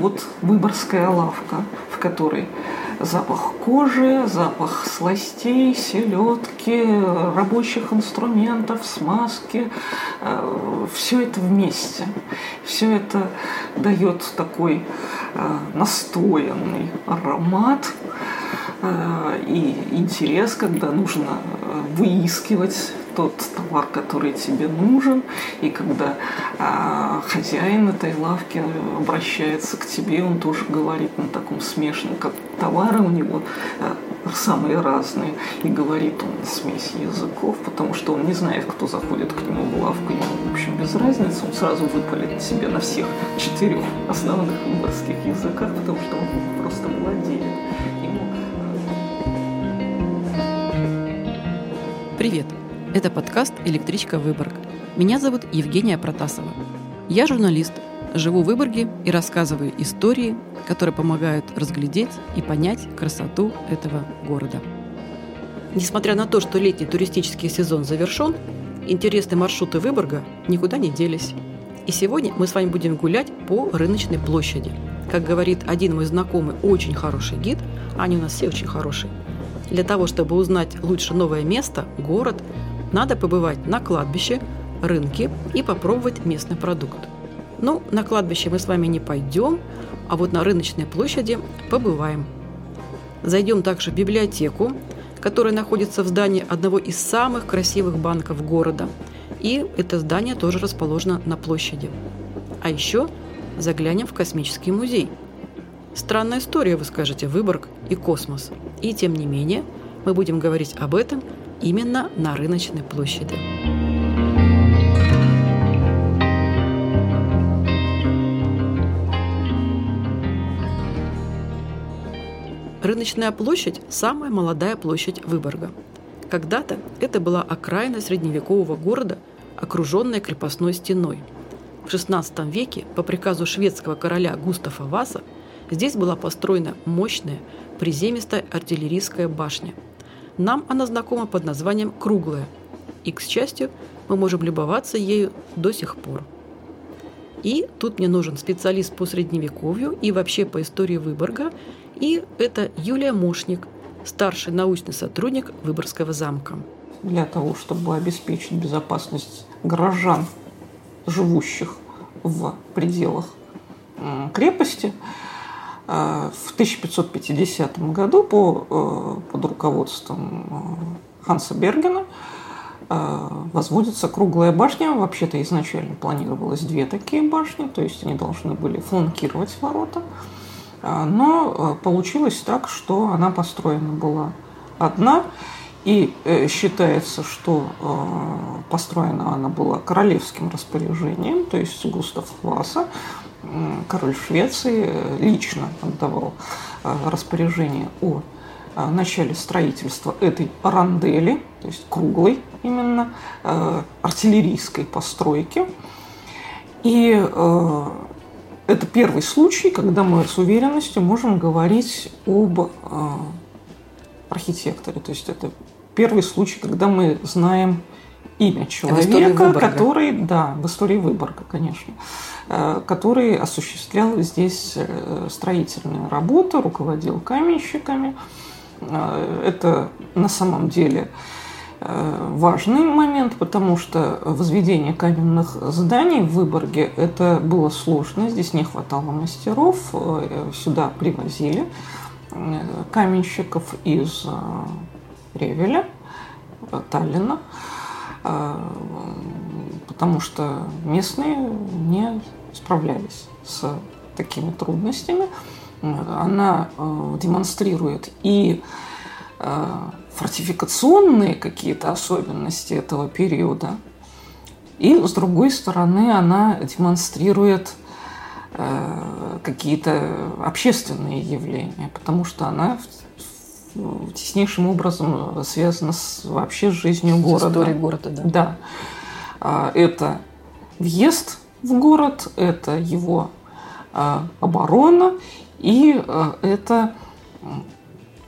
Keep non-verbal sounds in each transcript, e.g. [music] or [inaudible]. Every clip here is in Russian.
вот выборская лавка, в которой запах кожи, запах сластей, селедки, рабочих инструментов, смазки. Э, Все это вместе. Все это дает такой э, настоянный аромат э, и интерес, когда нужно выискивать тот товар, который тебе нужен, и когда а, хозяин этой лавки обращается к тебе, он тоже говорит на таком смешном, как товары у него а, самые разные, и говорит он смесь языков, потому что он не знает, кто заходит к нему в лавку, ему, в общем, без разницы, он сразу выпалит себе на всех четырех основных выборских языках, потому что он просто владеет. Привет! Это подкаст «Электричка Выборг». Меня зовут Евгения Протасова. Я журналист, живу в Выборге и рассказываю истории, которые помогают разглядеть и понять красоту этого города. Несмотря на то, что летний туристический сезон завершен, интересные маршруты Выборга никуда не делись. И сегодня мы с вами будем гулять по рыночной площади. Как говорит один мой знакомый, очень хороший гид, а они у нас все очень хорошие, для того, чтобы узнать лучше новое место, город, надо побывать на кладбище, рынке и попробовать местный продукт. Ну, на кладбище мы с вами не пойдем, а вот на рыночной площади побываем. Зайдем также в библиотеку, которая находится в здании одного из самых красивых банков города. И это здание тоже расположено на площади. А еще заглянем в космический музей. Странная история, вы скажете, Выборг и космос. И тем не менее, мы будем говорить об этом – именно на рыночной площади. Рыночная площадь – самая молодая площадь Выборга. Когда-то это была окраина средневекового города, окруженная крепостной стеной. В XVI веке по приказу шведского короля Густава Васа здесь была построена мощная приземистая артиллерийская башня – нам она знакома под названием «круглая», и, к счастью, мы можем любоваться ею до сих пор. И тут мне нужен специалист по средневековью и вообще по истории Выборга, и это Юлия Мошник, старший научный сотрудник Выборгского замка. Для того, чтобы обеспечить безопасность горожан, живущих в пределах крепости, в 1550 году по, э, под руководством э, Ханса Бергена возводится круглая башня. Вообще-то изначально планировалось две такие башни, то есть они должны были фланкировать ворота. Но получилось так, что она построена была одна, и считается, что построена она была королевским распоряжением, то есть Густав Васа король Швеции лично отдавал э, распоряжение о э, начале строительства этой рандели, то есть круглой именно э, артиллерийской постройки. И это первый случай, когда мы с уверенностью можем говорить об архитекторе. То есть это первый случай, когда мы знаем имя человека, который, да, в истории Выборга, конечно, э, который осуществлял здесь э, строительные работы, руководил каменщиками. Э, это на самом деле важный момент, потому что возведение каменных зданий в Выборге это было сложно, здесь не хватало мастеров, сюда привозили каменщиков из Ревеля, Таллина, потому что местные не справлялись с такими трудностями. Она а, демонстрирует и а, фортификационные какие-то особенности этого периода, и, с другой стороны, она демонстрирует какие-то общественные явления, потому что она теснейшим образом связано с, вообще с жизнью с города. Историей города, да. Да. А, это въезд в город, это его а, оборона, и а, это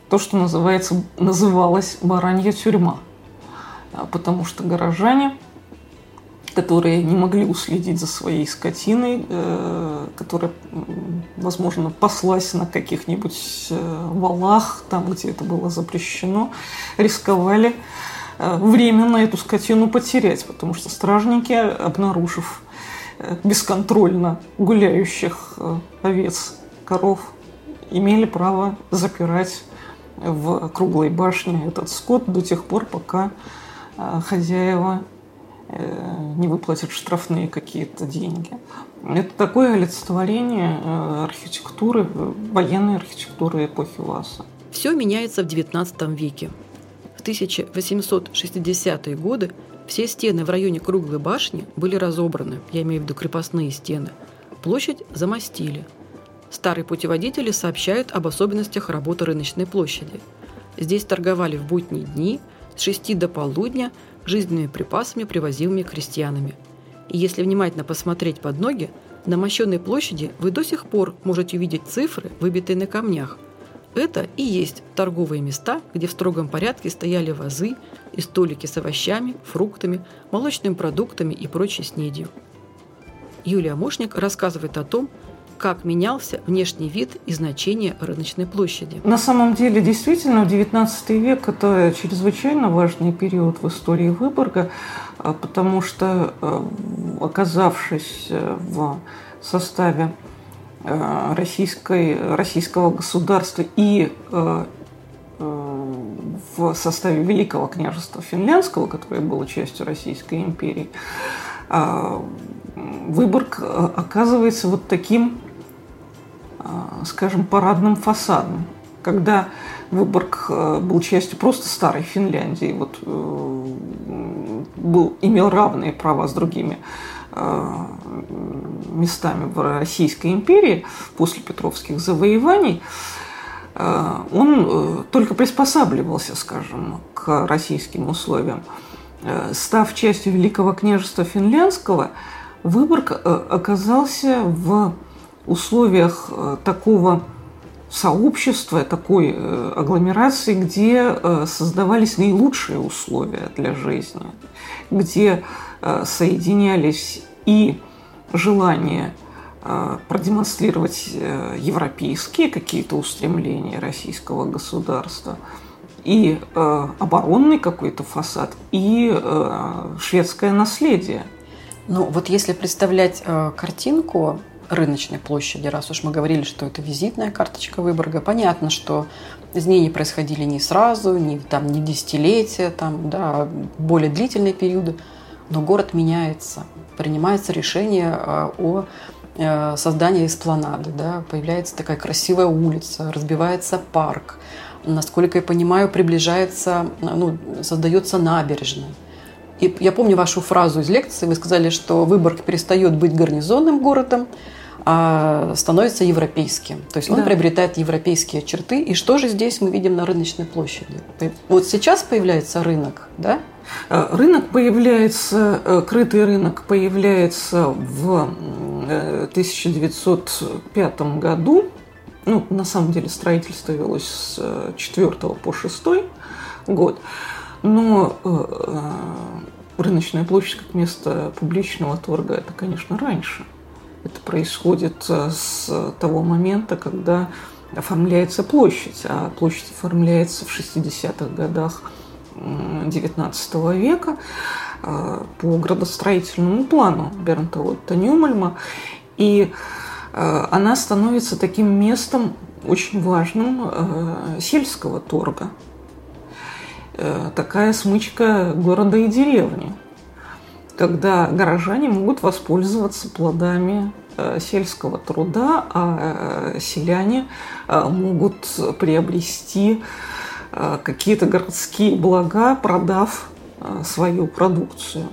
то, что называется, называлось баранья тюрьма. Потому что горожане, которые не могли уследить за своей скотиной, э, которая, возможно, паслась на каких-нибудь э, валах, там, где это было запрещено, рисковали э, временно эту скотину потерять, потому что стражники, обнаружив бесконтрольно гуляющих овец, коров, имели право запирать в круглой башне этот скот до тех пор, пока хозяева не выплатят штрафные какие-то деньги. Это такое олицетворение э, архитектуры, военной архитектуры эпохи Васа. Все меняется в XIX веке. В 1860-е годы все стены в районе Круглой башни были разобраны, я имею в виду крепостные стены. Площадь замостили. Старые путеводители сообщают об особенностях работы рыночной площади. Здесь торговали в будние дни с 6 до полудня – жизненными припасами, привозимыми крестьянами. И если внимательно посмотреть под ноги, на мощенной площади вы до сих пор можете увидеть цифры, выбитые на камнях. Это и есть торговые места, где в строгом порядке стояли вазы и столики с овощами, фруктами, молочными продуктами и прочей снедью. Юлия Мошник рассказывает о том, как менялся внешний вид и значение рыночной площади. На самом деле, действительно, XIX век это чрезвычайно важный период в истории Выборга, а, потому что, а, оказавшись э, в составе э, российской, российского государства и э, в составе Великого княжества Финляндского, которое было частью Российской империи, а, Выборг оказывается вот таким скажем, парадным фасадом. Когда Выборг э, был частью просто старой Финляндии, вот, э, был, имел равные права с другими э, местами в Российской империи после Петровских завоеваний, он только приспосабливался, скажем, к российским условиям. Став частью Великого княжества Финляндского, Выборг оказался в условиях э, такого сообщества, такой э, агломерации, где э, создавались наилучшие условия для жизни, где соединялись и желание продемонстрировать европейские какие-то устремления российского государства, и оборонный какой-то фасад, и шведское наследие. Ну вот если представлять картинку рыночной площади, раз уж мы говорили, что это визитная карточка Выборга. Понятно, что изменения происходили не сразу, не, там, не десятилетия, там, да, более длительные периоды, но город меняется, принимается решение а, о э, создании эспланады, да, появляется такая красивая улица, разбивается парк, насколько я понимаю, приближается, ну, создается набережная. И я помню вашу фразу из лекции, вы сказали, что Выборг перестает быть гарнизонным городом, а становится европейским. То есть он да. приобретает европейские черты. И что же здесь мы видим на рыночной площади? Вот сейчас появляется рынок, да? Э, рынок появляется, э, крытый рынок появляется в 1905 э, году. Ну, на самом деле строительство велось с 4 по 6 год. Но рыночная площадь как место публичного торга это, конечно, раньше. Это происходит э, с того момента, когда оформляется площадь, а площадь оформляется в 60-х годах XIX века э, по градостроительному плану Бернта Отто Нюмальма. И э, она становится таким местом очень важным сельского торга. Такая смычка города и деревни когда горожане могут воспользоваться плодами э, сельского труда, а э, селяне э, могут приобрести какие-то городские блага, продав свою продукцию.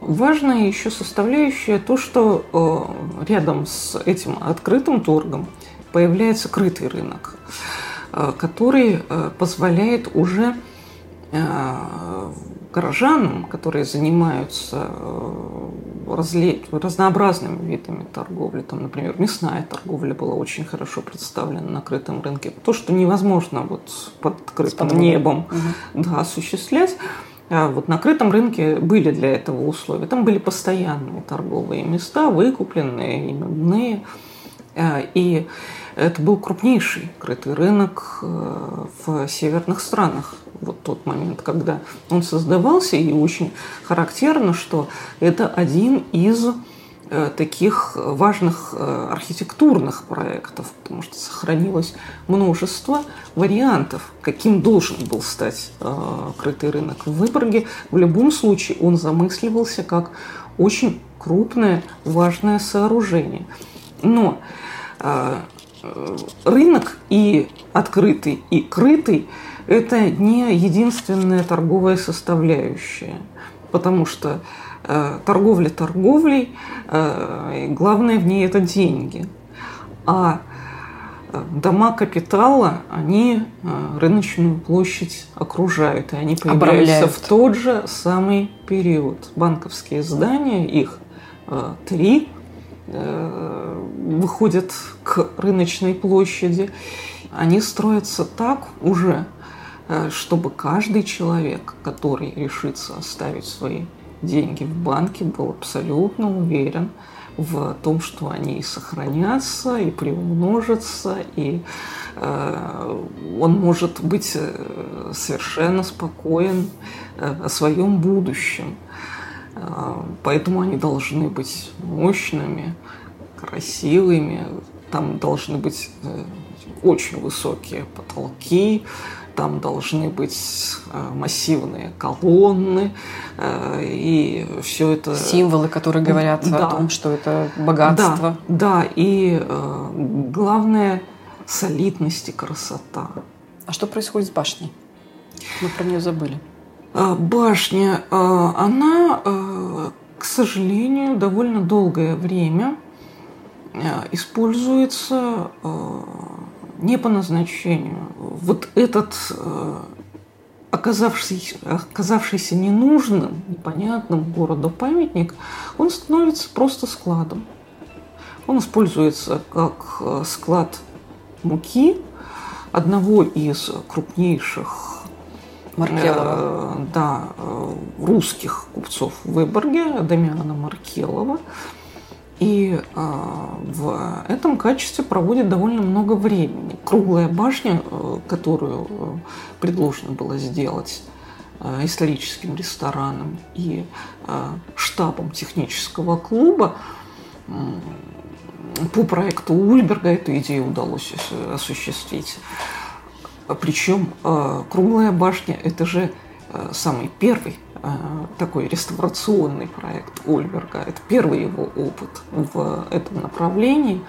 Важная еще составляющая то, что рядом с этим открытым торгом появляется крытый рынок, который позволяет уже горожанам, которые занимаются э, разнообразными видами торговли, там, например, мясная торговля была очень хорошо представлена на крытом рынке, то, что невозможно вот под открытым небом угу. да, осуществлять, А вот на крытом рынке были для этого условия. Там были постоянные торговые места, выкупленные, именные. А, и это был крупнейший крытый рынок э, в северных странах. Вот тот момент, когда он создавался, и очень характерно, что это один из Э, таких важных э, архитектурных проектов, потому что сохранилось множество вариантов, каким должен был стать крытый рынок в Выборге. В любом случае он замысливался как очень крупное, важное сооружение. Но рынок и открытый, и крытый – это не единственная торговая составляющая, потому что Э, торговля торговлей, э, главное в ней это деньги. А э, дома капитала, они рыночную площадь окружают, и они появляются Обрамляют. в тот же самый период. Банковские здания, их три, выходят к рыночной площади. Они строятся так уже, чтобы каждый человек, который решится оставить свои деньги в банке, был абсолютно уверен в том, что они и сохранятся, и приумножатся, и э, он может быть э, совершенно спокоен э, о своем будущем. Э, поэтому они должны быть мощными, красивыми, там должны быть э, очень высокие потолки, там должны быть э, массивные колонны, э, и все это... Символы, которые говорят да, о том, что это богатство. Да, да и главное – солидность и красота. А что происходит с башней? Мы про нее забыли. Башня, она, к сожалению, довольно долгое время используется не по назначению. Вот этот э, оказавшийся, оказавшийся ненужным, непонятным городу памятник, он становится просто складом. Он используется как э, склад муки одного из крупнейших Маркелова. Э, да, э, русских купцов в Выборге, Дамиана Маркелова. И э, в этом качестве проводит довольно много времени. Круглая башня, э, которую э, предложено было сделать э, историческим рестораном и э, штабом технического клуба, по проекту Ульберга эту идею удалось осуществить. Причем э, круглая башня – это же э, самый первый такой реставрационный проект Ольберга. Это первый его опыт в этом направлении.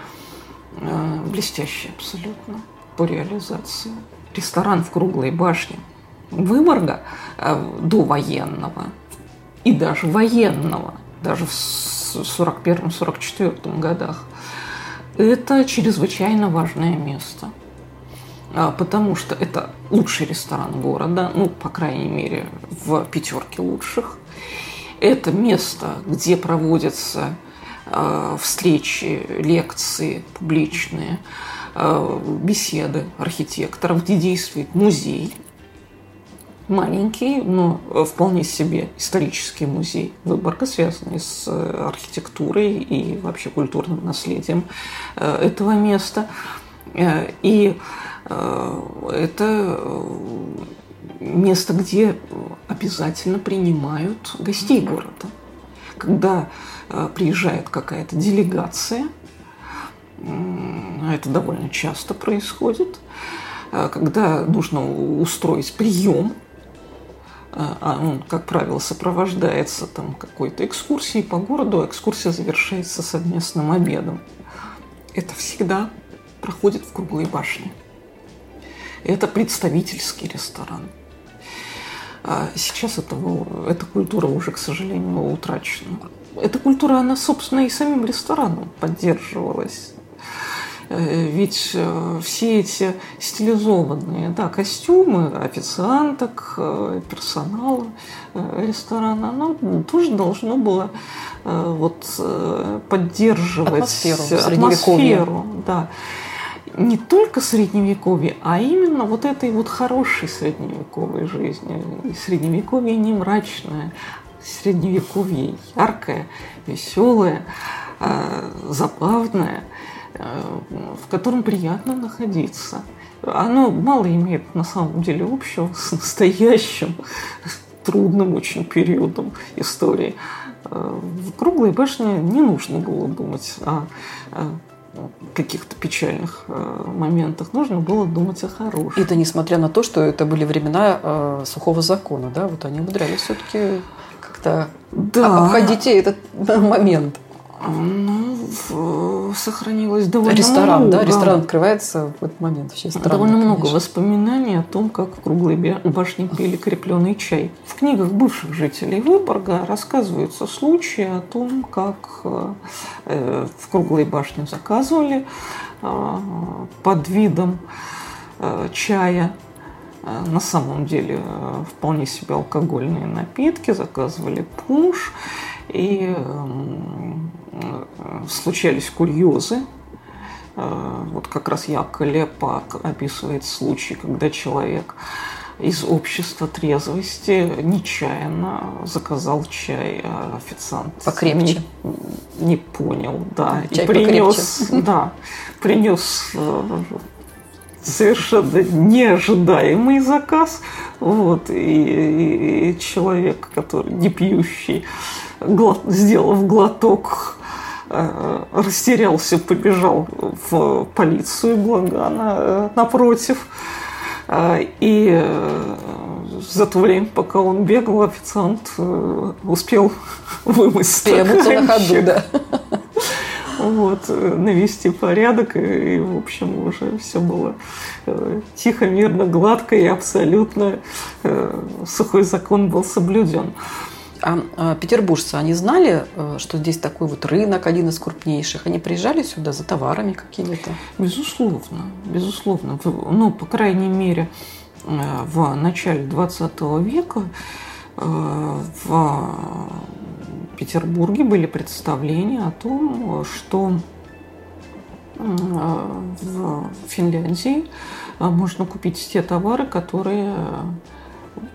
Э, блестящий абсолютно по реализации. Ресторан в Круглой башне Выборга э, до военного и даже военного, даже в 41-44 годах, это чрезвычайно важное место – а, потому что это лучший ресторан города, ну, по крайней мере, в пятерке лучших. Это место, где проводятся э, встречи, лекции публичные, э, беседы архитекторов, где действует музей. Маленький, но вполне себе исторический музей Выборга, связанный с архитектурой и вообще культурным наследием э, этого места. И Э, это э, место, где обязательно принимают гостей города. Когда э, приезжает какая-то делегация, это довольно часто происходит, когда нужно устроить прием, а он, как правило, сопровождается там какой-то экскурсией по городу, а экскурсия завершается совместным обедом. Это всегда проходит в круглой башне. Это представительский ресторан. А сейчас этого, эта культура уже, к сожалению, утрачена. Эта культура, она, собственно, и самим рестораном поддерживалась. Э, ведь э, все эти стилизованные да, костюмы официанток, э, персонала ресторана, оно тоже должно было вот, поддерживать атмосферу, атмосферу да. Не только средневековье, а именно вот этой вот хорошей средневековой жизни. И средневековье не мрачное, средневековье яркое, веселое, э, забавное, э, в котором приятно находиться. Оно мало имеет на самом деле общего с настоящим трудным очень периодом истории. Э, в круглой башне не нужно было думать о каких-то печальных э, моментах. Нужно было думать о хорошем. Это несмотря на то, что это были времена э, сухого закона, да? Вот они умудрялись все-таки как-то да. обходить этот момент. Ну, сохранилось довольно Ресторан, много. да? Ресторан открывается в этот момент. Вообще странно, довольно конечно. много воспоминаний о том, как в круглой башне пили крепленый чай. В книгах бывших жителей Выборга рассказываются случаи о том, как э, в круглой башне заказывали э, под видом э, чая на самом деле вполне себе алкогольные напитки, заказывали пунш. И случались курьезы. Э, вот как раз Яко Лепа описывает случай, когда человек из общества трезвости нечаянно заказал чай, а официант покрепче не, не понял, да, чай и принес, покрепче. [laughs] да, принес э, совершенно неожидаемый заказ, вот, и, и человек, который не пьющий, глот, сделав глоток, э, растерялся, побежал в полицию, благо она э, напротив. Э, и за то время, пока он бегал, официант успел [laughs] вымыть Переобуться на ходу, да. [laughs] Вот, навести порядок, и, и, в общем, уже все было тихо, мирно, гладко, и абсолютно сухой закон был соблюден. А, а петербуржцы, они знали, э, что здесь такой вот рынок, один из крупнейших? Они приезжали сюда за товарами какими-то? Безусловно, безусловно. Ну, по крайней мере, э, в начале 20 века э, в Петербурге были представления о том, что в Финляндии можно купить те товары, которые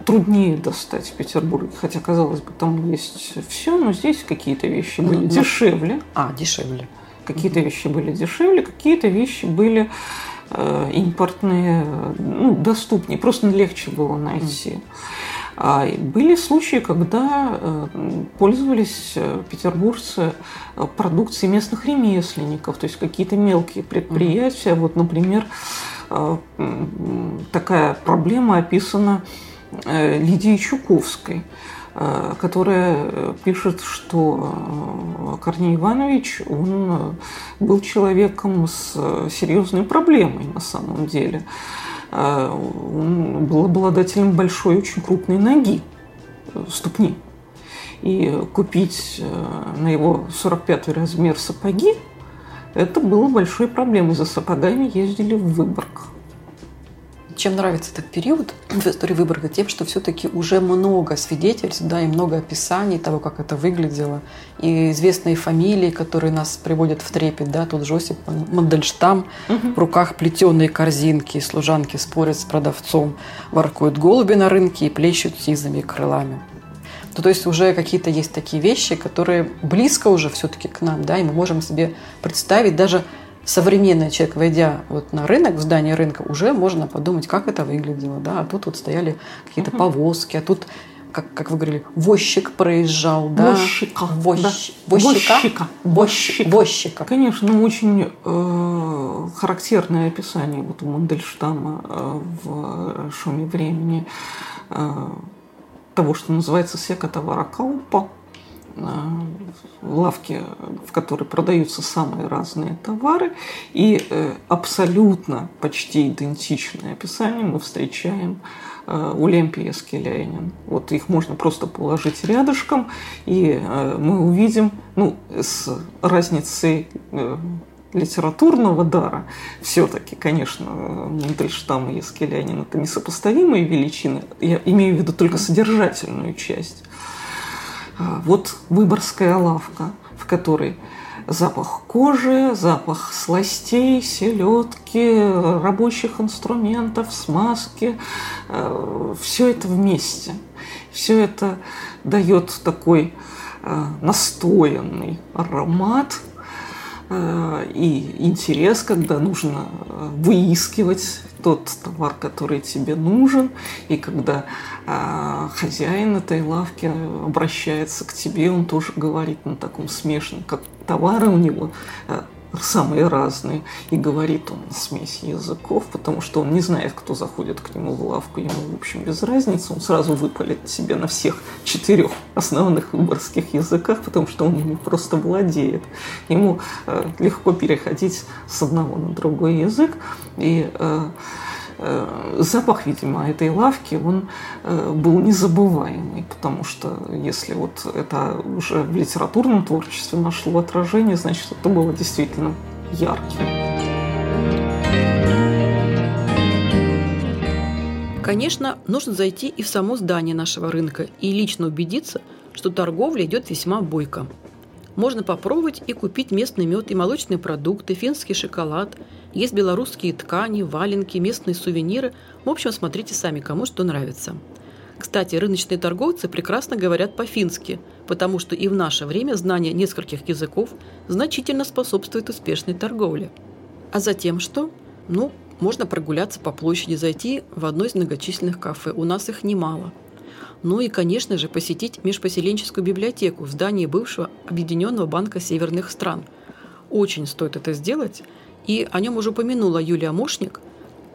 труднее достать в Петербурге, хотя, казалось бы, там есть все, но здесь какие-то вещи были ну, дешевле. А, дешевле. Какие-то вещи были дешевле, какие-то вещи были э, импортные, ну, доступнее, просто легче было найти. А были случаи, когда э, пользовались э, петербуржцы э, продукцией местных ремесленников, то есть какие-то мелкие предприятия. Вот, например, такая проблема описана Лидии Чуковской, э, которая пишет, что э, Корней Иванович, он был человеком с серьезной проблемой на самом деле. Он был обладателем большой, очень крупной ноги, ступни. И купить на его 45-й размер сапоги, это было большой проблемой. За сапогами ездили в Выборг. Чем нравится этот период в истории Выборга? Тем, что все-таки уже много свидетельств, да, и много описаний того, как это выглядело. И известные фамилии, которые нас приводят в трепет, да, тут Жосип Мандельштам, угу. в руках плетеные корзинки, служанки спорят с продавцом, воркуют голуби на рынке и плещут сизыми крылами. Ну, то есть уже какие-то есть такие вещи, которые близко уже все-таки к нам, да, и мы можем себе представить даже современный человек, войдя вот на рынок, в здание рынка, уже можно подумать, как это выглядело. Да? А тут вот стояли какие-то угу. повозки, а тут как, как вы говорили, возчик проезжал, да? Возчика. Вощ... Да. Возчика. Возчика. Возчика. Конечно, ну, очень э, характерное описание вот у Мандельштама э, в «Шуме времени» э, того, что называется «сека товара каупа», лавки, в которой продаются самые разные товары, и э, абсолютно почти идентичное описание мы встречаем э, у Лемпия Скеляйнин. Вот их можно просто положить рядышком, и э, мы увидим, ну, с разницей литературного дара, все-таки, конечно, Мандельштам и Скелянин это несопоставимые величины. Я имею в виду только содержательную часть. А, вот выборская лавка, в которой запах кожи, запах сластей, селедки, рабочих инструментов, смазки. Э, все это вместе. Все это дает такой э, настоянный аромат э, и интерес, когда нужно выискивать тот товар, который тебе нужен, и когда э, хозяин этой лавки обращается к тебе, он тоже говорит на таком смешном, как товары у него э, самые разные. И говорит он смесь языков, потому что он не знает, кто заходит к нему в лавку. Ему, в общем, без разницы. Он сразу выпалит себе на всех четырех основных выборских языках, потому что он ими просто владеет. Ему э, легко переходить с одного на другой язык. И Э, запах, видимо, этой лавки, он э, был незабываемый, потому что если вот это уже в литературном творчестве нашло отражение, значит, это было действительно ярким. Конечно, нужно зайти и в само здание нашего рынка и лично убедиться, что торговля идет весьма бойко. Можно попробовать и купить местный мед и молочные продукты, финский шоколад – есть белорусские ткани, валенки, местные сувениры. В общем, смотрите сами, кому что нравится. Кстати, рыночные торговцы прекрасно говорят по-фински, потому что и в наше время знание нескольких языков значительно способствует успешной торговле. А затем что? Ну, можно прогуляться по площади, зайти в одно из многочисленных кафе. У нас их немало. Ну и, конечно же, посетить межпоселенческую библиотеку в здании бывшего Объединенного банка северных стран. Очень стоит это сделать – и о нем уже упомянула Юлия Мошник.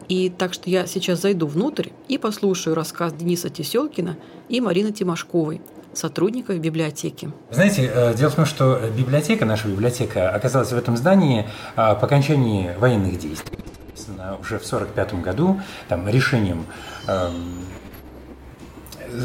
И так что я сейчас зайду внутрь и послушаю рассказ Дениса Теселкина и Марины Тимошковой, сотрудников библиотеки. Знаете, э, дело в том, что библиотека, наша библиотека, оказалась в этом здании а, по окончании военных действий. Уже в 1945 году там, решением эм,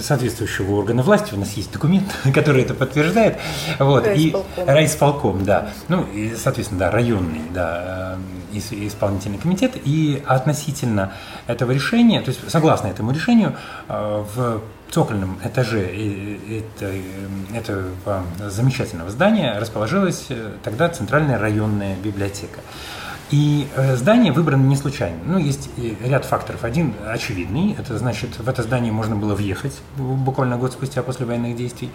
соответствующего органа власти, у нас есть документ, [laughs] который это подтверждает. Вот, райисполком. и райисполком, да. Ну, и, соответственно, да, районный, да, э, исполнительный комитет. И относительно этого решения, то есть согласно этому решению, э, в цокольном этаже этого, этого замечательного здания расположилась э, тогда Центральная районная библиотека. И э, здание выбрано не случайно. Ну, есть ряд факторов. Один очевидный. Это значит, в это здание можно было въехать буквально год спустя после военных действий.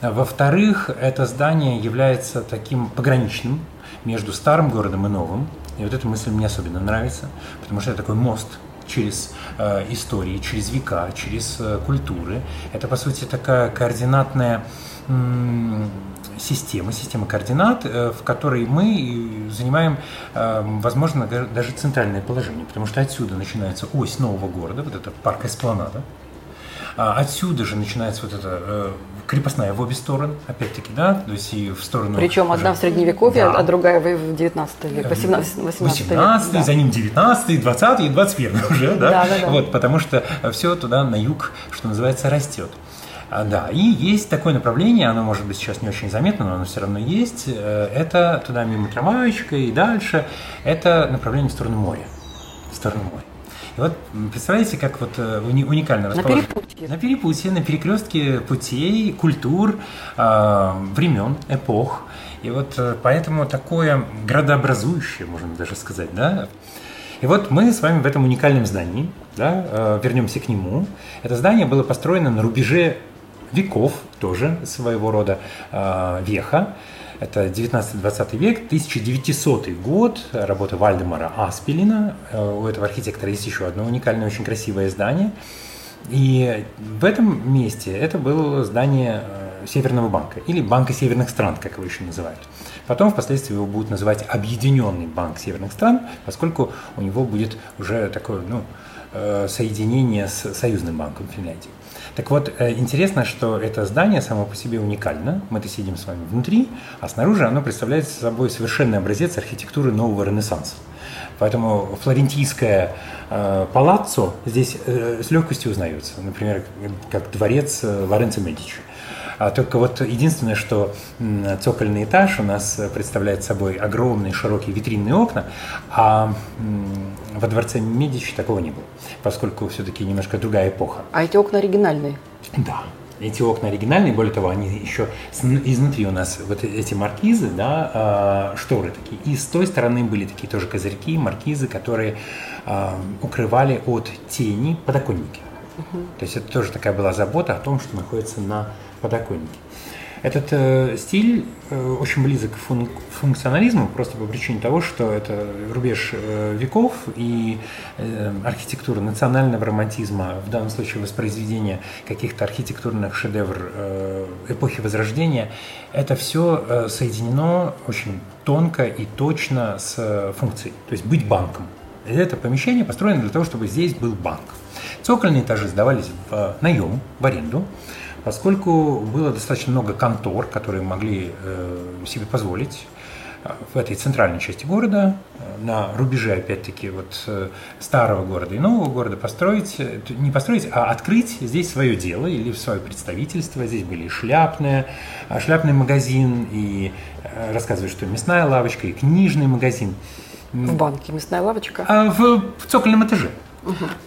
Во-вторых, это здание является таким пограничным между старым городом и новым. И вот эта мысль мне особенно нравится, потому что это такой мост через э, истории, через века, через э, культуры. Это, по сути, такая координатная система, система координат, э, в которой мы занимаем, э, возможно, даже центральное положение, потому что отсюда начинается ось нового города, вот это парк Эспланада, а отсюда же начинается вот эта э, крепостная в обе стороны, опять-таки, да, то есть и в сторону... Причем одна в Средневековье, да. а другая в 19 век, 18, 18, 18 век. за ним 19 20 и 21 [laughs] уже, да? Да, да, да. Вот, потому что все туда на юг, что называется, растет. А, да, и есть такое направление, оно может быть сейчас не очень заметно, но оно все равно есть. Э, это туда мимо трамваечка и дальше. Это направление в сторону моря. В сторону моря. И вот представляете, как вот э, уникально расположено. На перепутье. На перепутье, на перекрестке путей, культур, э, времен, эпох. И вот поэтому такое градообразующее, можно даже сказать, да, и вот мы с вами в этом уникальном здании, да, вернемся к нему. Это здание было построено на рубеже веков, тоже своего рода э, веха. Это 19-20 век, 1900 год, работа Вальдемара Аспелина. Э, у этого архитектора есть еще одно уникальное, очень красивое здание. И в этом месте это было здание э, Северного банка, или Банка Северных стран, как его еще называют. Потом впоследствии его будут называть Объединенный банк Северных стран, поскольку у него будет уже такое ну, э, соединение с Союзным банком Финляндии. Так вот, э, интересно, что это здание само по себе уникально. Мы-то сидим с вами внутри, а снаружи оно представляет собой совершенный образец архитектуры нового Ренессанса. Поэтому флорентийское э, палаццо здесь э, с легкостью узнается. Например, как дворец э, Лоренцо Медичи. А только вот единственное, что цокольный этаж у нас представляет собой огромные широкие витринные окна, а во дворце Медичи такого не было, поскольку все-таки немножко другая эпоха. А эти окна оригинальные? Да, эти окна оригинальные, более того, они еще изнутри у нас вот эти маркизы, да, а, шторы такие. И с той стороны были такие тоже козырьки, маркизы, которые а, укрывали от тени подоконники. Угу. То есть это тоже такая была забота о том, что находится на подоконнике. Этот э, стиль э, очень близок к фун- функционализму, просто по причине того, что это рубеж э, веков и э, архитектура национального романтизма, в данном случае воспроизведение каких-то архитектурных шедевров э, эпохи Возрождения, это все э, соединено очень тонко и точно с э, функцией, то есть быть банком. Это помещение построено для того, чтобы здесь был банк. Цокольные этажи сдавались в э, наем, в аренду. Поскольку было достаточно много контор, которые могли э, себе позволить э, в этой центральной части города, на рубеже, опять-таки, вот старого города и нового города построить, не построить, а открыть здесь свое дело или свое представительство. Здесь были шляпные, шляпный магазин, и рассказывают, что мясная лавочка, и книжный магазин. В банке мясная лавочка? А в, в цокольном этаже.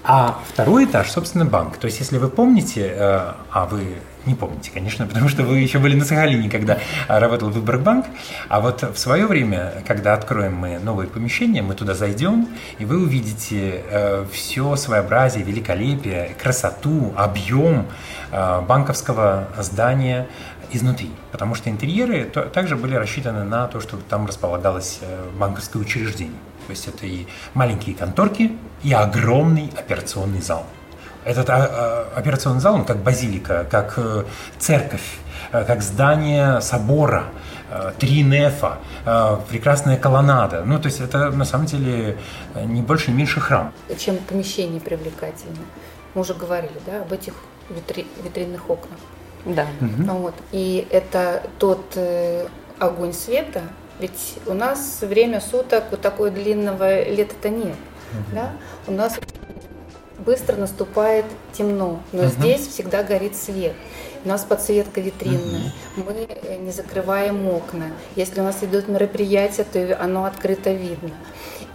А второй этаж, собственно, банк. То есть, если вы помните, э, а вы не помните, конечно, [laughs] потому что вы еще были на Сахалине, когда работал Выборгбанк. А вот в свое время, когда откроем мы новые помещения, мы туда зайдем, и вы увидите э, все своеобразие, великолепие, красоту, объем э, банковского здания изнутри. Потому что интерьеры также были рассчитаны на то, чтобы там располагалось банковское учреждение. То есть это и маленькие конторки, и огромный операционный зал. Этот а, а, операционный зал, он как базилика, как э, церковь, э, как здание собора, э, три нефа, прекрасная колоннада. Ну, то есть это на самом деле не больше, не меньше храм. Чем помещение привлекательно. Мы уже говорили, да, об этих витри, витринных окнах. Да. Угу. Вот. И это тот огонь света, ведь у нас время суток вот такое длинного лета-то нет. Угу. Да? У нас быстро наступает темно, но угу. здесь всегда горит свет. У нас подсветка витринная, угу. мы э, не закрываем окна. Если у нас идут мероприятия, то оно открыто видно.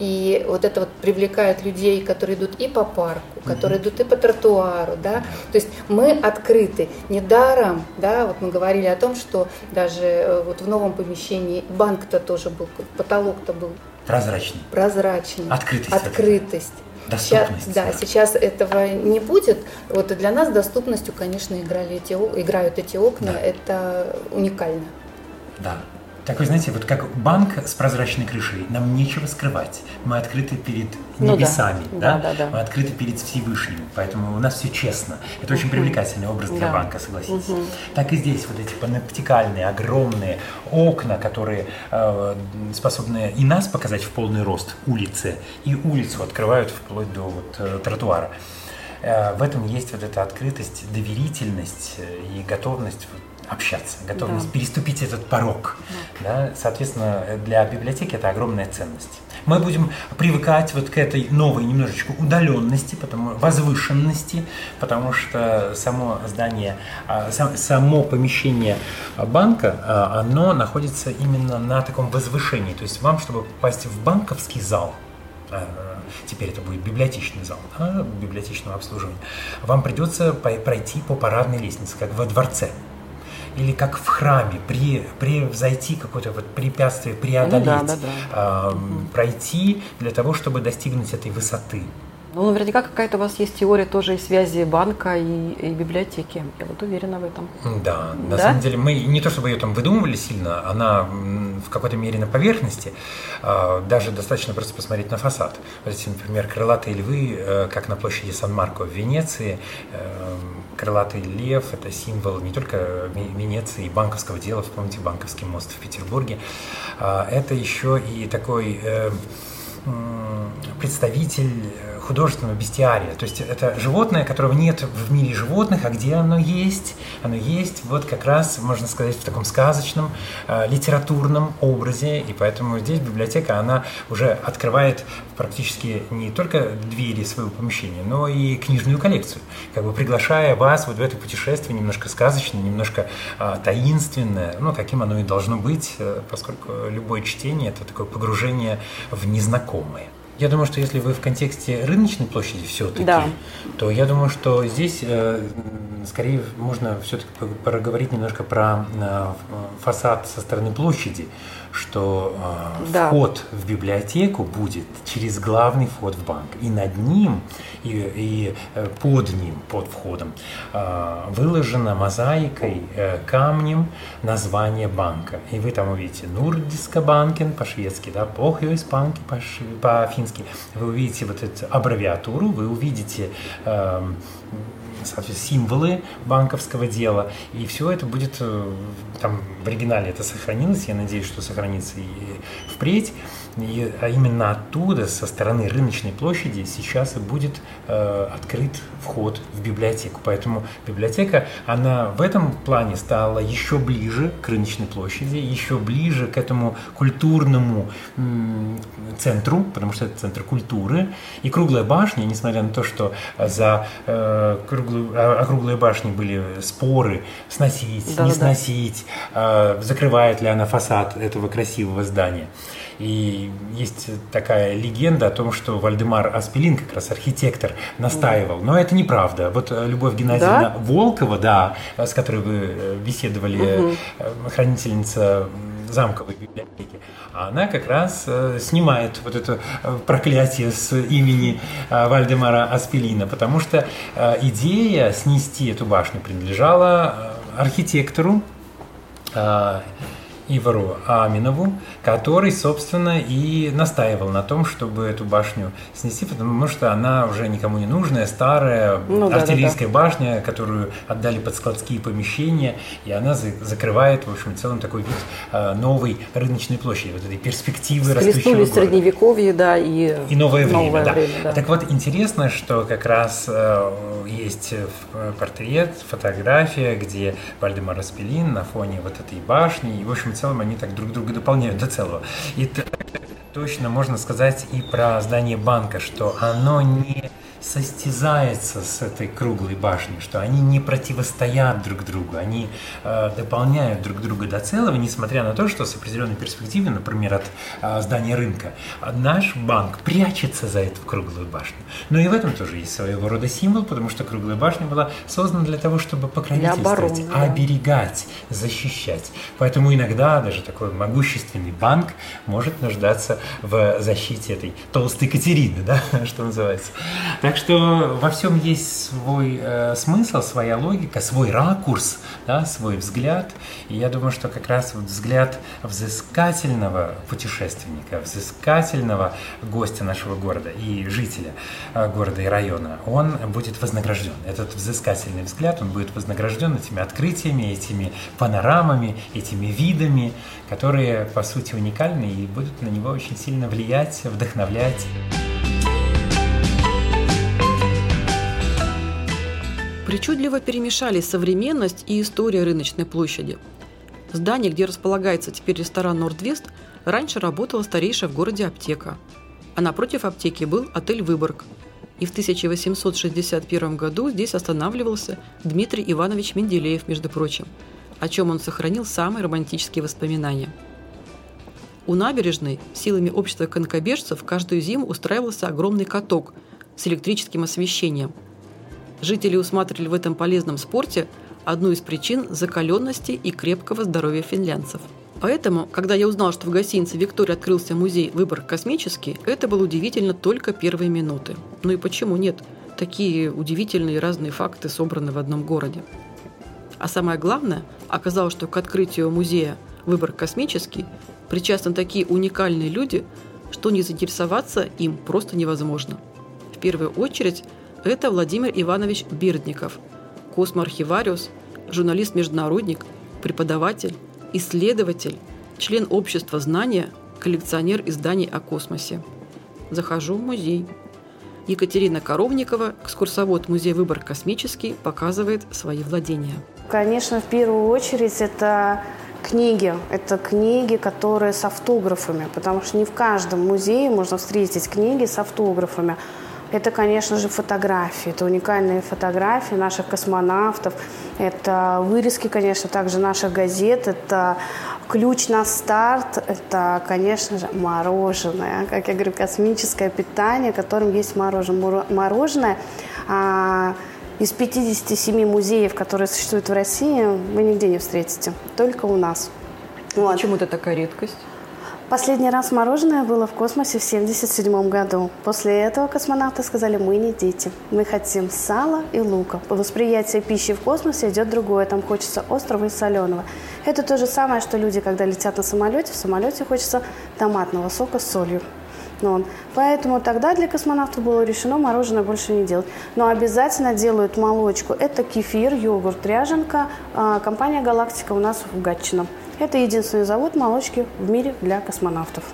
И вот это вот привлекает людей, которые идут и по парку, которые идут и по тротуару, да. То есть мы открыты. Недаром, да, вот мы говорили о том, что даже э, вот в новом помещении банк-то тоже был, потолок-то был прозрачный. Прозрачный. Открытость. Открытость. Доступность. Сейчас, да, сейчас этого не будет. Вот и для нас доступностью, конечно, играли эти, играют эти окна. Да. Это уникально. Да. Такой, знаете, вот как банк с прозрачной крышей, нам нечего скрывать. Мы открыты перед небесами, ну, да. Да? Да, да, Мы открыты перед Всевышним, поэтому у нас все честно. Это очень привлекательный образ для да. банка, согласитесь. Угу. Так и здесь вот эти паноптикальные, огромные окна, которые э, способны и нас показать в полный рост улицы, и улицу открывают вплоть до вот, э, тротуара. Э, в этом есть вот эта открытость, доверительность и готовность общаться, готовность да. переступить этот порог. Да. Да? Соответственно, для библиотеки это огромная ценность. Мы будем привыкать вот к этой новой немножечко удаленности, потому, возвышенности, потому что само здание, а, само помещение банка, а, оно находится именно на таком возвышении. То есть вам, чтобы попасть в банковский зал, а, теперь это будет библиотечный зал, да, библиотечного обслуживания, вам придется пройти по парадной лестнице, как во дворце или как в храме, при, превзойти какое-то вот препятствие, преодолеть, ну, да, да, да. Э, угу. пройти для того, чтобы достигнуть этой высоты. Ну, наверняка какая-то у вас есть теория тоже и связи банка и, и библиотеки. Я вот уверена в этом. Да, на да? самом деле мы не то чтобы ее там выдумывали сильно, она в какой-то мере на поверхности. А, даже достаточно просто посмотреть на фасад. Вот эти, например, крылатые львы, э, как на площади Сан-Марко в Венеции. Крылатый лев – это символ не только Венеции и банковского дела, вспомните банковский мост в Петербурге. А, это еще и такой э, представитель художественного бестиария. То есть это животное, которого нет в мире животных, а где оно есть? Оно есть вот как раз, можно сказать, в таком сказочном, э, литературном образе. И поэтому здесь библиотека, она уже открывает практически не только двери своего помещения, но и книжную коллекцию, как бы приглашая вас вот в это путешествие немножко сказочное, немножко э, таинственное, ну, каким оно и должно быть, э, поскольку любое чтение – это такое погружение в незнакомое. Я думаю, что если вы в контексте рыночной площади все-таки, Да. то я думаю, что здесь э, скорее можно все-таки проговорить немножко про э, фасад со стороны площади, что э, Да. вход в библиотеку будет через главный вход в банк. И над ним, и, и, э, под ним, под входом, э, выложено мозаикой, э, камнем название банка. И вы там увидите Нурдиска банкен по-шведски, да, Похьюиспанки по-ши- по-фински. Вы увидите вот эту аббревиатуру, вы увидите эм, соответственно, символы банковского дела, и все это будет, э, там в оригинале это сохранилось, я надеюсь, что сохранится и впредь, и, а именно оттуда, со стороны рыночной площади, сейчас и будет э, открыт вход в библиотеку. Поэтому библиотека, она в этом плане стала еще ближе к рыночной площади, еще ближе к этому культурному м, центру, потому что это центр культуры. И круглая башня, несмотря на то, что за э, круглую, а- округлые башни были споры, сносить, не Да-да-да. сносить, э, закрывает ли она фасад этого красивого здания. И есть такая легенда о том, что Вальдемар Аспелин, как раз архитектор, настаивал. Но это неправда. Вот э, Любовь Геннадьевна Волкова, да, с которой вы э, беседовали, э, хранительница замковой библиотеки, она как раз э, снимает вот это проклятие с имени э, Вальдемара Аспелина, потому что э, идея снести эту башню принадлежала архитектору Ивару Аминову, который, собственно, и настаивал на том, чтобы эту башню снести, потому что она уже никому не нужная, старая Ну да, да, артиллерийская башня, которую отдали под складские помещения, и она за- закрывает, в общем, в целом такой вид э, новой рыночной площади, вот этой перспективы растущего города. средневековье, да, и, И новое время, новое да. время, да. Так вот, интересно, что как раз э, есть э, портрет, фотография, где Вальдемар Распелин на фоне вот этой башни, и, в общем, целом они так друг друга дополняют до целого. И точно можно сказать и про здание банка, что оно не состязается с этой круглой башней, что они не противостоят друг другу, они э, дополняют друг друга до целого, несмотря на то, что с определенной перспективы, например, от э, здания рынка, а наш банк прячется за эту круглую башню. Но и в этом тоже есть своего рода символ, потому что круглая башня была создана для того, чтобы покровительствовать, обороны, да. оберегать, защищать. Поэтому иногда даже такой могущественный банк может нуждаться в защите этой толстой Катерины, да, [laughs] что называется. Так что во всем есть свой э, смысл, своя логика, свой ракурс, да, свой взгляд. И я думаю, что как раз вот взгляд взыскательного путешественника, взыскательного гостя нашего города и жителя э, города и района, он будет вознагражден. Этот взыскательный взгляд, он будет вознагражден этими открытиями, этими панорамами, этими видами, которые, по сути, уникальны и будут на него очень сильно влиять, вдохновлять. Причудливо перемешались современность и история рыночной площади. Здание, где располагается теперь ресторан «Нордвест», раньше работала старейшая в городе аптека. А напротив аптеки был отель «Выборг». И в 1861 году здесь останавливался Дмитрий Иванович Менделеев, между прочим, о чем он сохранил самые романтические воспоминания. У набережной силами общества конкобежцев каждую зиму устраивался огромный каток с электрическим освещением – Жители усматривали в этом полезном спорте одну из причин закаленности и крепкого здоровья финлянцев. Поэтому, когда я узнал, что в гостинице «Виктория» открылся музей «Выбор космический», это было удивительно только первые минуты. Ну и почему нет? Такие удивительные разные факты собраны в одном городе. А самое главное, оказалось, что к открытию музея «Выбор космический» причастны такие уникальные люди, что не заинтересоваться им просто невозможно. В первую очередь, это Владимир Иванович Бердников, космоархивариус, журналист-международник, преподаватель, исследователь, член общества знания, коллекционер изданий о космосе. Захожу в музей. Екатерина Коровникова, экскурсовод музея «Выбор космический», показывает свои владения. Конечно, в первую очередь это книги. Это книги, которые с автографами, потому что не в каждом музее можно встретить книги с автографами. Это, конечно же, фотографии. Это уникальные фотографии наших космонавтов. Это вырезки, конечно, также наших газет. Это ключ на старт. Это, конечно же, мороженое. Как я говорю, космическое питание, которым есть мороженое. Мороженое а, из 57 музеев, которые существуют в России, вы нигде не встретите. Только у нас. Вот. Почему это такая редкость? Последний раз мороженое было в космосе в 1977 году. После этого космонавты сказали, мы не дети. Мы хотим сала и лука. По восприятию пищи в космосе идет другое. Там хочется острого и соленого. Это то же самое, что люди, когда летят на самолете, в самолете хочется томатного сока с солью. Вот. Поэтому тогда для космонавтов было решено мороженое больше не делать. Но обязательно делают молочку. Это кефир, йогурт, ряженка. А, компания «Галактика» у нас в Гатчино. Это единственный завод молочки в мире для космонавтов.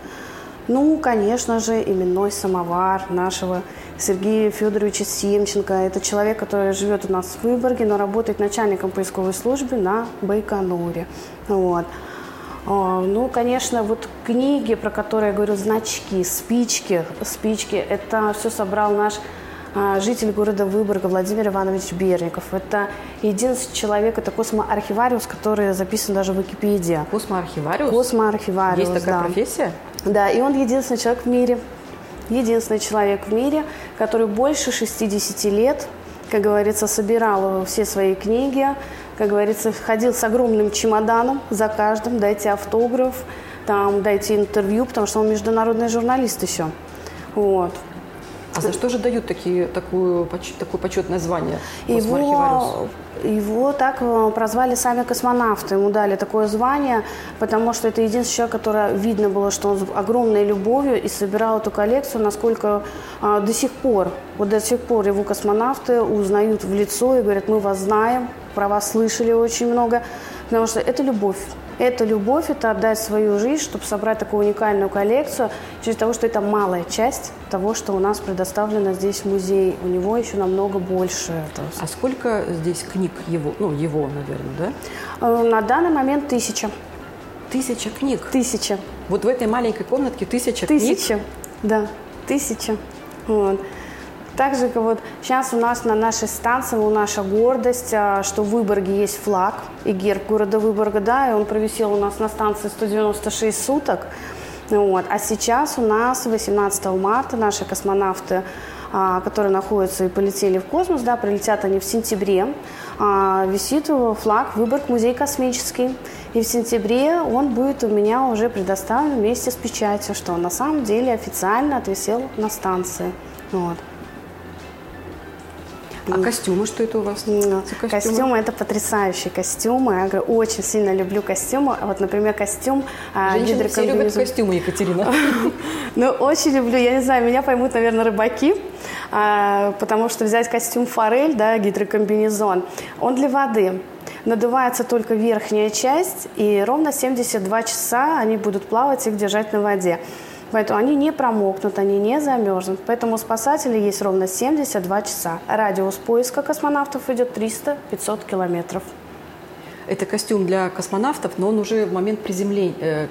Ну, конечно же, именной самовар нашего Сергея Федоровича Семченко. Это человек, который живет у нас в Выборге, но работает начальником поисковой службы на Байконуре. Вот. А, ну, конечно, вот книги, про которые я говорю, значки, спички, спички, это все собрал наш житель города Выборга Владимир Иванович Берников. Это единственный человек, это космоархивариус, который записан даже в Википедии. Космоархивариус? Космоархивариус, Есть такая да. профессия? Да, и он единственный человек в мире, единственный человек в мире, который больше 60 лет, как говорится, собирал все свои книги, как говорится, ходил с огромным чемоданом за каждым, дайте автограф, там, дайте интервью, потому что он международный журналист еще. Вот. А за что же дают такие, такую, такое почетное звание его, его так э, прозвали сами космонавты. Ему дали такое звание, потому что это единственный человек, который видно было, что он с огромной любовью и собирал эту коллекцию, насколько а, до сих пор, вот до сих пор его космонавты узнают в лицо и говорят, мы вас знаем, про вас слышали очень много, потому что это любовь. Это любовь, это отдать свою жизнь, чтобы собрать такую уникальную коллекцию, через того, что это малая часть того, что у нас предоставлено здесь в музее. У него еще намного больше. А сколько здесь книг его, ну, его, наверное, да? Э, на данный момент тысяча. Тысяча книг? Тысяча. Вот в этой маленькой комнатке тысяча, тысяча. книг? Тысяча, да, тысяча. Вот. Также вот сейчас у нас на нашей станции, у наша гордость, а, что в Выборге есть флаг и герб города Выборга, да, и он провисел у нас на станции 196 суток. Вот. А сейчас у нас 18 марта наши космонавты а, которые находятся и полетели в космос, да, прилетят они в сентябре, а, висит флаг Выборг музей космический. И в сентябре он будет у меня уже предоставлен вместе с печатью, что он на самом деле официально отвисел на станции. Вот. А костюмы, что это у вас? костюмы? костюмы это потрясающие костюмы. Я говорю, очень сильно люблю костюмы. Вот, например, костюм а, Женщины все любят костюмы, Екатерина. [laughs] Ну, очень люблю. Я не знаю, меня поймут, наверное, рыбаки. А, потому что взять костюм форель, да, гидрокомбинезон, он для воды. Надувается только верхняя часть, и ровно 72 часа они будут плавать и держать на воде. Поэтому они не промокнут, они не замерзнут. Поэтому у спасателей есть ровно 72 часа. Радиус поиска космонавтов идет 300-500 километров. Это костюм для космонавтов, но он уже в момент приземления, э,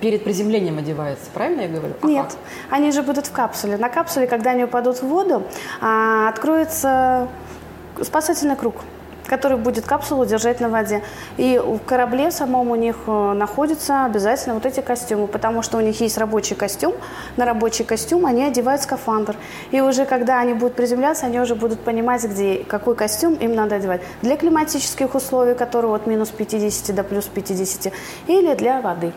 перед приземлением одевается, правильно я говорю? Нет, они же будут в капсуле. На капсуле, когда они упадут в воду, а, откроется спасательный круг который будет капсулу держать на воде. И в корабле самом у них э, находятся обязательно вот эти костюмы, потому что у них есть рабочий костюм. На рабочий костюм они одевают скафандр. И уже когда они будут приземляться, они уже будут понимать, где, какой костюм им надо одевать. Для климатических условий, которые от минус 50 до плюс 50, или для воды.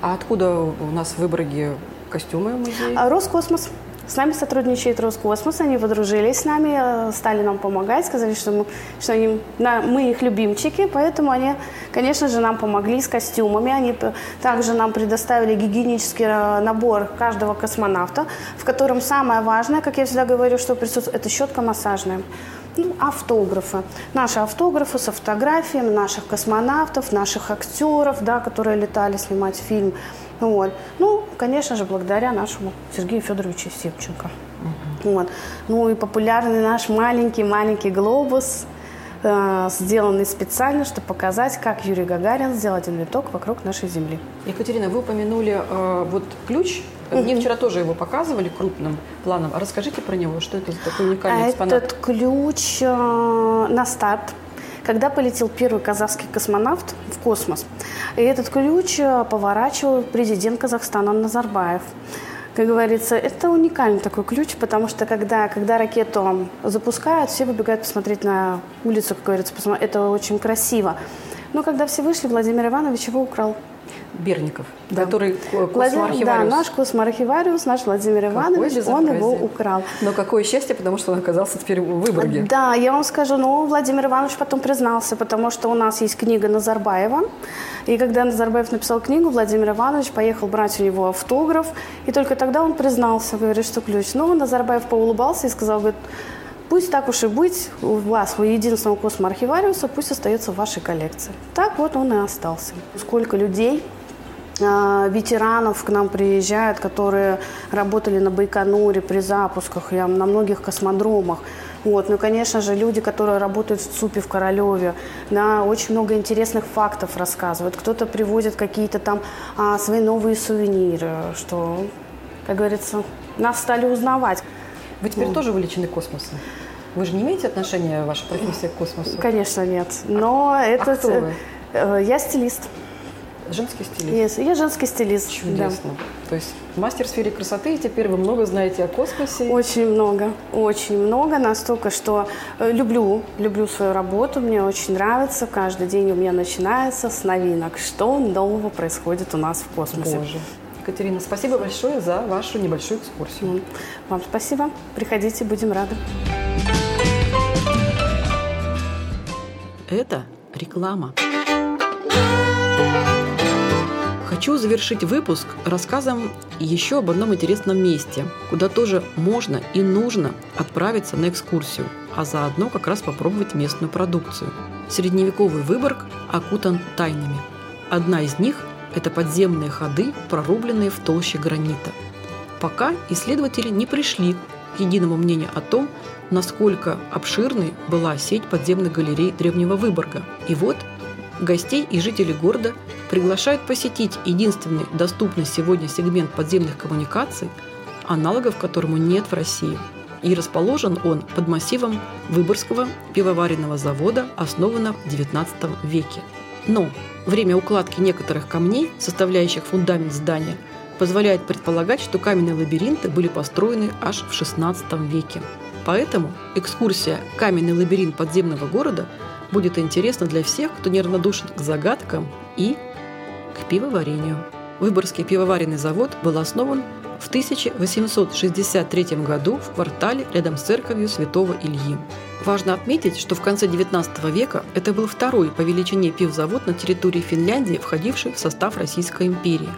А откуда у нас в Выборге костюмы музея? А, Роскосмос. С нами сотрудничает Роскосмос, они подружились с нами, э, стали нам помогать, сказали, что мы, что они, на, мы их любимчики, поэтому они, конечно же, нам помогли с костюмами. Они также нам предоставили гигиенический э, набор каждого космонавта, в котором самое важное, как я всегда говорю, что присутствует, это щетка массажная. Ну, автографы. Наши автографы со фотографиями наших космонавтов, наших актеров, да, которые летали снимать фильм. Вот. Ну, конечно же, благодаря нашему Сергею Федоровичу Севченко. Угу. Вот. Ну и популярный наш маленький-маленький глобус, э, сделанный специально, чтобы показать, как Юрий Гагарин сделал один виток вокруг нашей Земли. Екатерина, вы упомянули э, вот ключ Мне вчера тоже его показывали крупным планом. А расскажите про него, что это за такой уникальный экспонат? Этот ключ э, на старт когда полетел первый казахский космонавт в космос. И этот ключ э, поворачивал президент Казахстана Назарбаев. Как говорится, это уникальный такой ключ, потому что когда, когда ракету запускают, все выбегают посмотреть на улицу, как говорится, это очень красиво. Но когда все вышли, Владимир Иванович его украл. Берников, да. который космоархивариус. Да, наш космоархивариус, наш Владимир Иванович, он его украл. Но какое счастье, потому что он оказался теперь в Выборге. Да, я вам скажу, ну, Владимир Иванович потом признался, потому что у нас есть книга Назарбаева, и когда Назарбаев написал книгу, Владимир Иванович поехал брать у него автограф, и только тогда он признался, говорит, что ключ. Но Назарбаев поулыбался и сказал, говорит, Пусть так уж и быть, у вас, у единственного космоархивариуса, пусть остается в вашей коллекции. Так вот он и остался. Сколько людей ветеранов к нам приезжают, которые работали на Байконуре при запусках, я, на многих космодромах. Вот. Ну и, конечно же, люди, которые работают в ЦУПе в Королеве, да, очень много интересных фактов рассказывают. Кто-то привозит какие-то там а, свои новые сувениры, что, как говорится, нас стали узнавать. Вы теперь ну. тоже увлечены космосом? Вы же не имеете отношения, ваша профессия, к космосу? Конечно, нет. Но а это... Кто вы? Э, я стилист. Женский стилист? Yes, я женский стилист. Чудесно. Да. То есть мастер в сфере красоты, и теперь вы много знаете о космосе? Очень много, очень много, настолько, что э, люблю, люблю свою работу, мне очень нравится, каждый день у меня начинается с новинок, что нового происходит у нас в космосе. Боже. Екатерина, спасибо большое за вашу небольшую экскурсию. Вам спасибо. Приходите, будем рады. Это реклама. Хочу завершить выпуск рассказом еще об одном интересном месте, куда тоже можно и нужно отправиться на экскурсию, а заодно как раз попробовать местную продукцию. Средневековый Выборг окутан тайнами. Одна из них – это подземные ходы, прорубленные в толще гранита. Пока исследователи не пришли к единому мнению о том, насколько обширной была сеть подземных галерей Древнего Выборга. И вот гостей и жителей города приглашают посетить единственный доступный сегодня сегмент подземных коммуникаций, аналогов которому нет в России. И расположен он под массивом Выборгского пивоваренного завода, основанного в XIX веке. Но время укладки некоторых камней, составляющих фундамент здания, позволяет предполагать, что каменные лабиринты были построены аж в XVI веке. Поэтому экскурсия «Каменный лабиринт подземного города» будет интересна для всех, кто неравнодушен к загадкам и к пивоварению. Выборгский пивоваренный завод был основан в 1863 году в квартале рядом с церковью святого Ильи. Важно отметить, что в конце XIX века это был второй по величине пивзавод на территории Финляндии, входивший в состав Российской империи.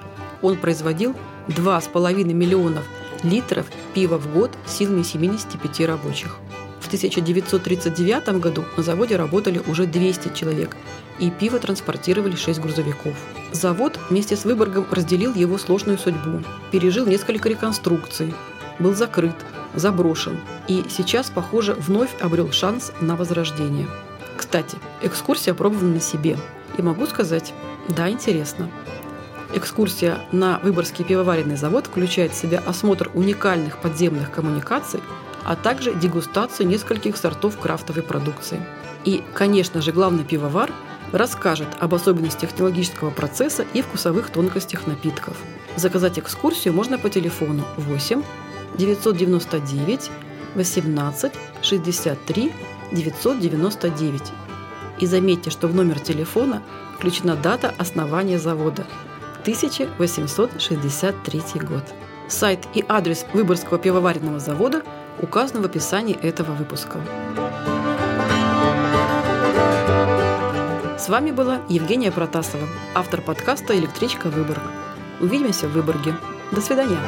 Он производил 2,5 миллионов литров пива в год силами 75 рабочих. В 1939 году на заводе работали уже 200 человек, и пиво транспортировали 6 грузовиков. Завод вместе с Выборгом разделил его сложную судьбу, пережил несколько реконструкций, был закрыт, заброшен и сейчас, похоже, вновь обрел шанс на возрождение. Кстати, экскурсия пробована на себе. И могу сказать, да, интересно. Экскурсия на Выборгский пивоваренный завод включает в себя осмотр уникальных подземных коммуникаций, а также дегустацию нескольких сортов крафтовой продукции. И, конечно же, главный пивовар расскажет об особенностях технологического процесса и вкусовых тонкостях напитков. Заказать экскурсию можно по телефону 8 999 18 63 999. И заметьте, что в номер телефона включена дата основания завода – 1863 год. Сайт и адрес Выборгского пивоваренного завода указаны в описании этого выпуска. С вами была Евгения Протасова, автор подкаста «Электричка Выборг». Увидимся в Выборге. До свидания.